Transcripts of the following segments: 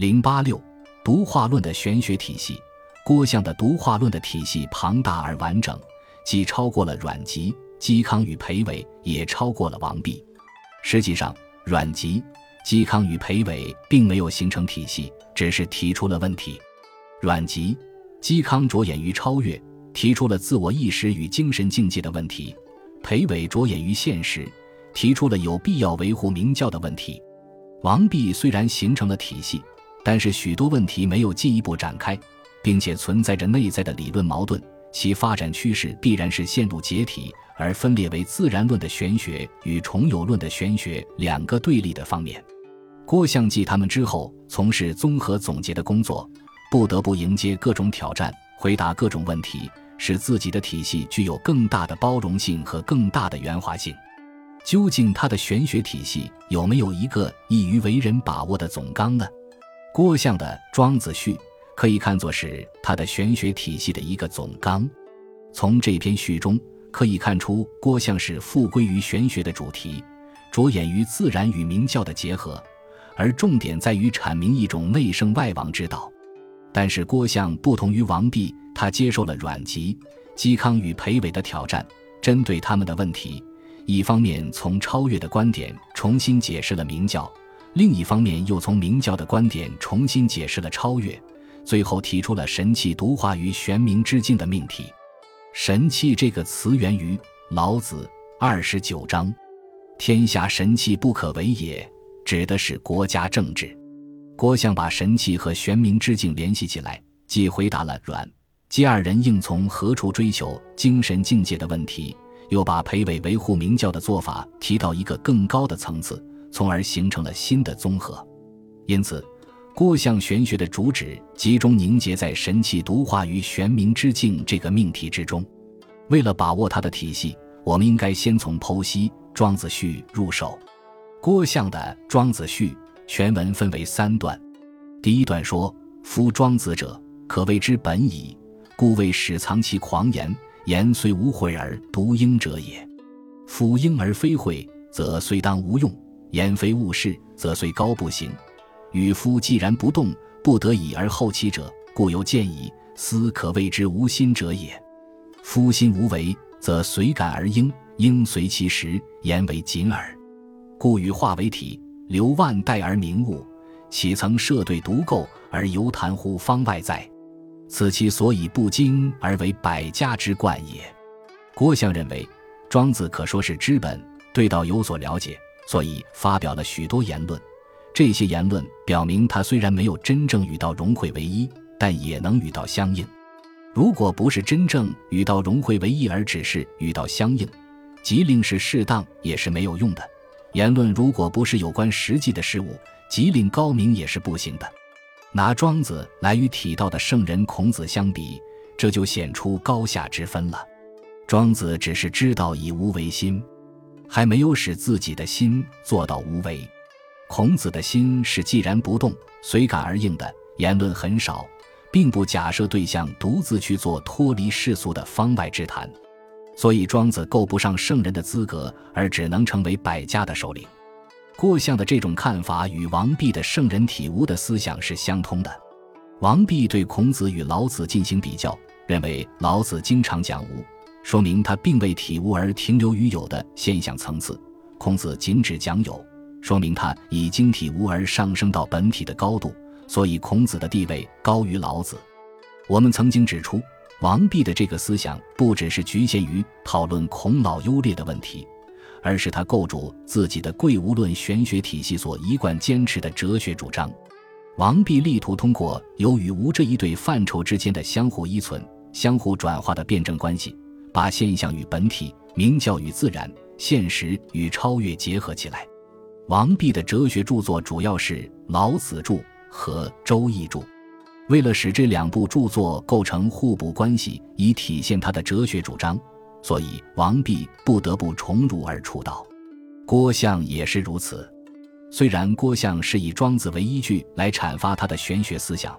零八六，独化论的玄学体系。郭象的独化论的体系庞大而完整，既超过了阮籍、嵇康与裴伟，也超过了王弼。实际上，阮籍、嵇康与裴伟并没有形成体系，只是提出了问题。阮籍、嵇康着眼于超越，提出了自我意识与精神境界的问题；裴伟着眼于现实，提出了有必要维护明教的问题。王弼虽然形成了体系，但是许多问题没有进一步展开。并且存在着内在的理论矛盾，其发展趋势必然是陷入解体，而分裂为自然论的玄学与重有论的玄学两个对立的方面。郭象继他们之后，从事综合总结的工作，不得不迎接各种挑战，回答各种问题，使自己的体系具有更大的包容性和更大的圆滑性。究竟他的玄学体系有没有一个易于为人把握的总纲呢？郭象的《庄子序》。可以看作是他的玄学体系的一个总纲。从这篇序中可以看出，郭象是复归于玄学的主题，着眼于自然与明教的结合，而重点在于阐明一种内圣外王之道。但是郭象不同于王弼，他接受了阮籍、嵇康与裴伟的挑战，针对他们的问题，一方面从超越的观点重新解释了明教，另一方面又从明教的观点重新解释了超越。最后提出了神器独化于玄冥之境的命题。神器这个词源于老子二十九章：“天下神器不可为也”，指的是国家政治。郭象把神器和玄冥之境联系起来，既回答了阮姬二人应从何处追求精神境界的问题，又把裴伟维护明教的做法提到一个更高的层次，从而形成了新的综合。因此。郭象玄学的主旨集中凝结在神气独化于玄冥之境这个命题之中。为了把握它的体系，我们应该先从剖析《庄子序》入手。郭象的《庄子序》全文分为三段。第一段说：“夫庄子者，可谓之本矣，故谓始藏其狂言。言虽无悔而独应者也。夫应而非会，则虽当无用；言非物事，则虽高不行。”与夫既然不动，不得已而后起者，故有见矣。斯可谓之无心者也。夫心无为，则随感而应，应随其时，言为谨耳。故与化为体，留万代而明物，岂曾设对独构而犹谈乎方外在？此其所以不精而为百家之冠也。郭象认为，庄子可说是知本，对道有所了解，所以发表了许多言论。这些言论表明，他虽然没有真正与道融会为一，但也能与道相应。如果不是真正与道融会为一，而只是与道相应，即令是适当也是没有用的。言论如果不是有关实际的事物，即令高明也是不行的。拿庄子来与体道的圣人孔子相比，这就显出高下之分了。庄子只是知道以无为心，还没有使自己的心做到无为。孔子的心是既然不动，随感而应的，言论很少，并不假设对象独自去做脱离世俗的方外之谈，所以庄子够不上圣人的资格，而只能成为百家的首领。郭象的这种看法与王弼的圣人体悟的思想是相通的。王弼对孔子与老子进行比较，认为老子经常讲无，说明他并未体悟而停留于有的现象层次；孔子仅只讲有。说明他已经体无而上升到本体的高度，所以孔子的地位高于老子。我们曾经指出，王弼的这个思想不只是局限于讨论孔老优劣的问题，而是他构筑自己的贵无论玄学体系所一贯坚持的哲学主张。王弼力图通过有与无这一对范畴之间的相互依存、相互转化的辩证关系，把现象与本体、明教与自然、现实与超越结合起来。王弼的哲学著作主要是《老子著》和《周易著》，为了使这两部著作构成互补关系，以体现他的哲学主张，所以王弼不得不重儒而出道。郭象也是如此。虽然郭象是以庄子为依据来阐发他的玄学思想，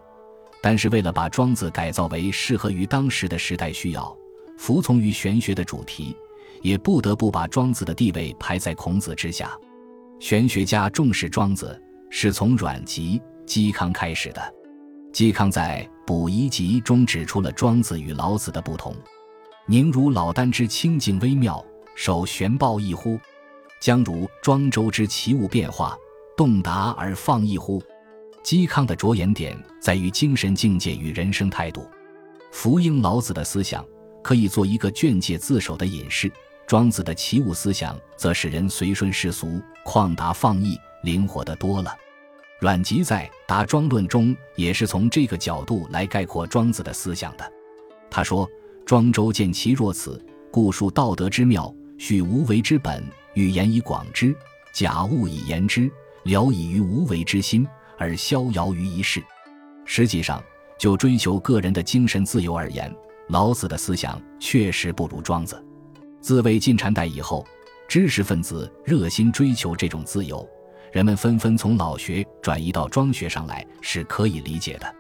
但是为了把庄子改造为适合于当时的时代需要，服从于玄学的主题，也不得不把庄子的地位排在孔子之下。玄学家重视庄子，是从阮籍、嵇康开始的。嵇康在《补遗集》中指出了庄子与老子的不同：“宁如老聃之清静微妙，守玄抱一乎？将如庄周之奇物变化，动达而放逸乎？”嵇康的着眼点在于精神境界与人生态度。福应老子的思想，可以做一个劝诫自守的隐士；庄子的齐物思想，则使人随顺世俗，旷达放逸，灵活得多了。阮籍在《答庄论》中也是从这个角度来概括庄子的思想的。他说：“庄周见其若此，故述道德之妙，叙无为之本，欲言以广之，假物以言之，聊以于无为之心，而逍遥于一世。”实际上，就追求个人的精神自由而言，老子的思想确实不如庄子。自魏晋禅代以后，知识分子热心追求这种自由。人们纷纷从老学转移到庄学上来，是可以理解的。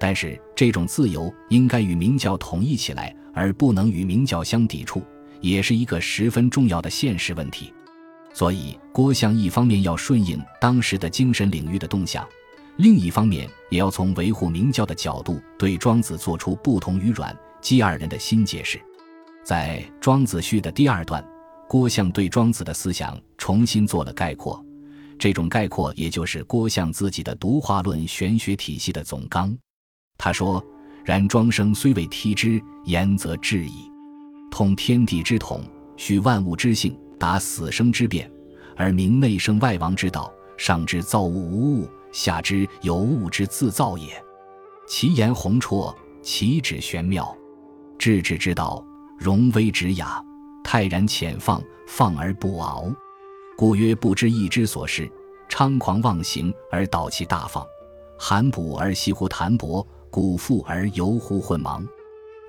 但是，这种自由应该与明教统一起来，而不能与明教相抵触，也是一个十分重要的现实问题。所以，郭象一方面要顺应当时的精神领域的动向，另一方面也要从维护明教的角度对庄子做出不同于阮姬二人的新解释。在《庄子序》的第二段，郭象对庄子的思想重新做了概括。这种概括，也就是郭象自己的独化论玄学体系的总纲。他说：“然庄生虽未提之，言则至矣。通天地之统，许万物之性，达死生之变，而明内生外王之道。上之造物无物，下之有物之自造也。其言宏绰，其旨玄妙，治之之道，容微止雅，泰然浅放，放而不傲。”故曰：不知义之所是，猖狂妄行而导其大放；含补而息乎谈薄，古富而游乎混茫。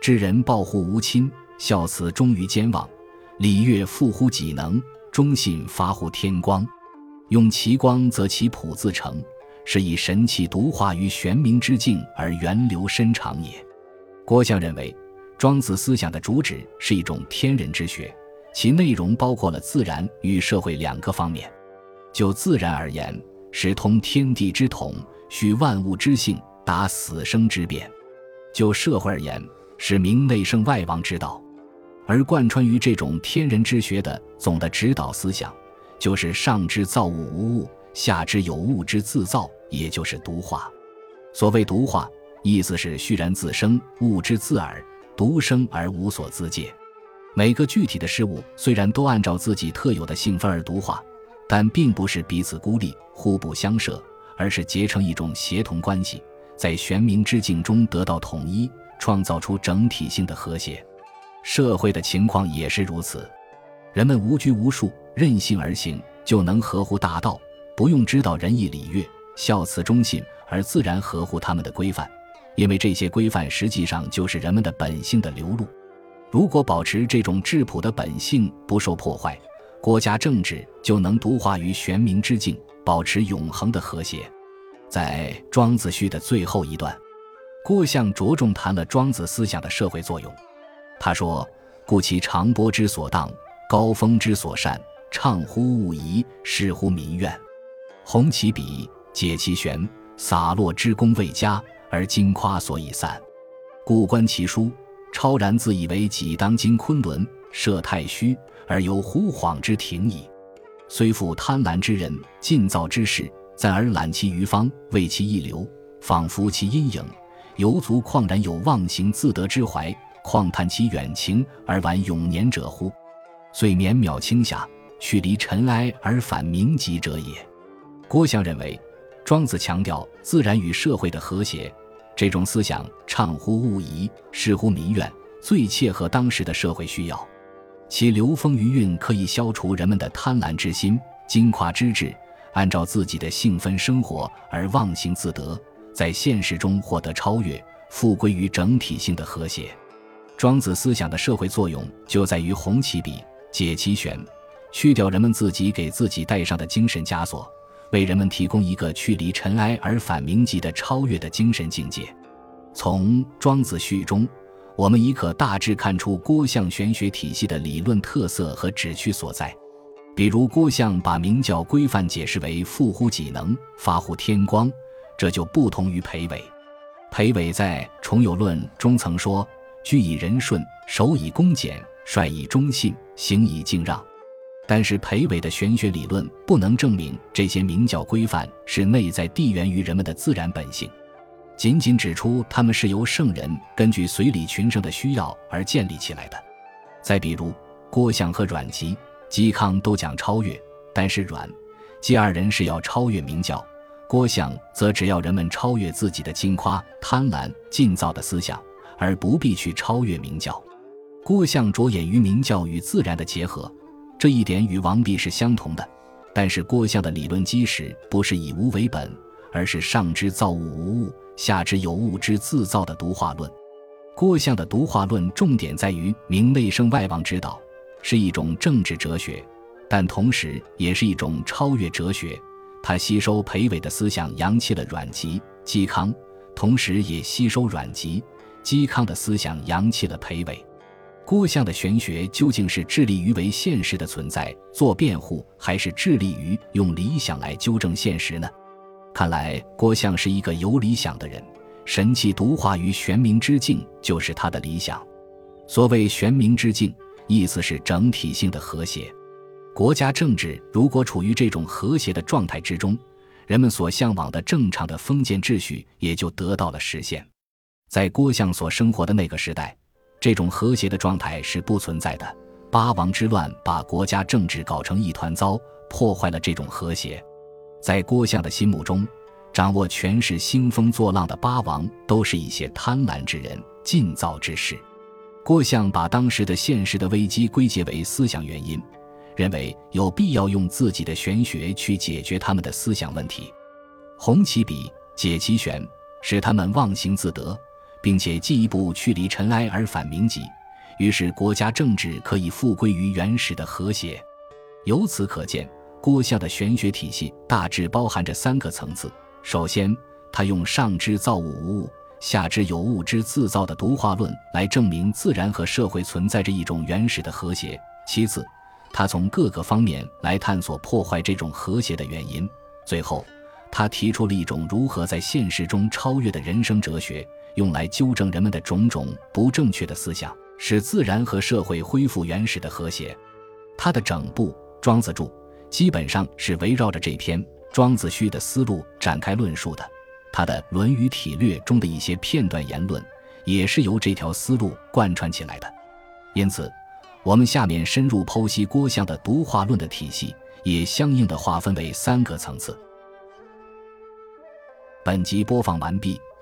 知人报乎无亲，孝慈忠于兼忘；礼乐富乎己能，忠信发乎天光。用其光，则其朴自成，是以神气独化于玄冥之境而源流深长也。郭象认为，庄子思想的主旨是一种天人之学。其内容包括了自然与社会两个方面。就自然而言，是通天地之统，许万物之性，达死生之变；就社会而言，是明内圣外王之道。而贯穿于这种天人之学的总的指导思想，就是上之造物无物，下之有物之自造，也就是独化。所谓独化，意思是虚然自生，物之自尔，独生而无所自借。每个具体的事物虽然都按照自己特有的性分而独化，但并不是彼此孤立、互不相涉，而是结成一种协同关系，在玄冥之境中得到统一，创造出整体性的和谐。社会的情况也是如此，人们无拘无束、任性而行，就能合乎大道，不用知道仁义礼乐、孝慈忠信，而自然合乎他们的规范，因为这些规范实际上就是人们的本性的流露。如果保持这种质朴的本性不受破坏，国家政治就能独化于玄冥之境，保持永恒的和谐。在《庄子序》的最后一段，郭象着重谈了庄子思想的社会作用。他说：“故其长波之所当，高峰之所善，畅乎物宜，适乎民怨，弘其笔，解其玄，洒落之功未佳，而今夸所以散。故观其书。”超然自以为己当今昆仑，设太虚而有忽恍之庭矣。虽复贪婪之人，尽造之事，再而揽其余方，为其一流，仿佛其阴影，犹足旷然有忘形自得之怀，况叹其远情而玩永年者乎？遂绵渺清下，去离尘埃而返明极者也。郭象认为，庄子强调自然与社会的和谐。这种思想畅乎物宜，适乎民怨，最切合当时的社会需要。其流风余韵可以消除人们的贪婪之心、矜夸之志，按照自己的性分生活而忘形自得，在现实中获得超越，复归于整体性的和谐。庄子思想的社会作用就在于弘其笔，解其玄，去掉人们自己给自己带上的精神枷锁。为人们提供一个去离尘埃而返明极的超越的精神境界。从《庄子序》中，我们已可大致看出郭象玄学体系的理论特色和旨趣所在。比如，郭象把明教规范解释为“富乎己能，发乎天光”，这就不同于裴伟。裴伟在《重有论》中曾说：“居以仁顺，守以恭俭，率以忠信，行以敬让。”但是裴伟的玄学理论不能证明这些明教规范是内在地缘于人们的自然本性，仅仅指出他们是由圣人根据随礼群生的需要而建立起来的。再比如，郭象和阮籍、嵇康都讲超越，但是阮、嵇二人是要超越明教，郭象则只要人们超越自己的矜夸、贪婪、尽造的思想，而不必去超越明教。郭象着眼于明教与自然的结合。这一点与王弼是相同的，但是郭象的理论基石不是以无为本，而是上之造物无物，下之有物之自造的独化论。郭象的独化论重点在于明内生外王之道，是一种政治哲学，但同时也是一种超越哲学。他吸收裴伟的思想，扬弃了阮籍、嵇康，同时也吸收阮籍、嵇康的思想，扬弃了裴伟。郭象的玄学究竟是致力于为现实的存在做辩护，还是致力于用理想来纠正现实呢？看来郭象是一个有理想的人，神气独化于玄冥之境就是他的理想。所谓玄冥之境，意思是整体性的和谐。国家政治如果处于这种和谐的状态之中，人们所向往的正常的封建秩序也就得到了实现。在郭象所生活的那个时代。这种和谐的状态是不存在的。八王之乱把国家政治搞成一团糟，破坏了这种和谐。在郭象的心目中，掌握权势、兴风作浪的八王都是一些贪婪之人、尽造之士。郭象把当时的现实的危机归结为思想原因，认为有必要用自己的玄学去解决他们的思想问题，弘其笔，解其玄，使他们忘形自得。并且进一步去离尘埃而返明极，于是国家政治可以复归于原始的和谐。由此可见，郭象的玄学体系大致包含着三个层次：首先，他用上之造物无物，下之有物之自造的独化论来证明自然和社会存在着一种原始的和谐；其次，他从各个方面来探索破坏这种和谐的原因；最后，他提出了一种如何在现实中超越的人生哲学。用来纠正人们的种种不正确的思想，使自然和社会恢复原始的和谐。他的整部《庄子注》基本上是围绕着这篇《庄子序》的思路展开论述的。他的《论语体略》中的一些片段言论，也是由这条思路贯穿起来的。因此，我们下面深入剖析郭象的独化论的体系，也相应的划分为三个层次。本集播放完毕。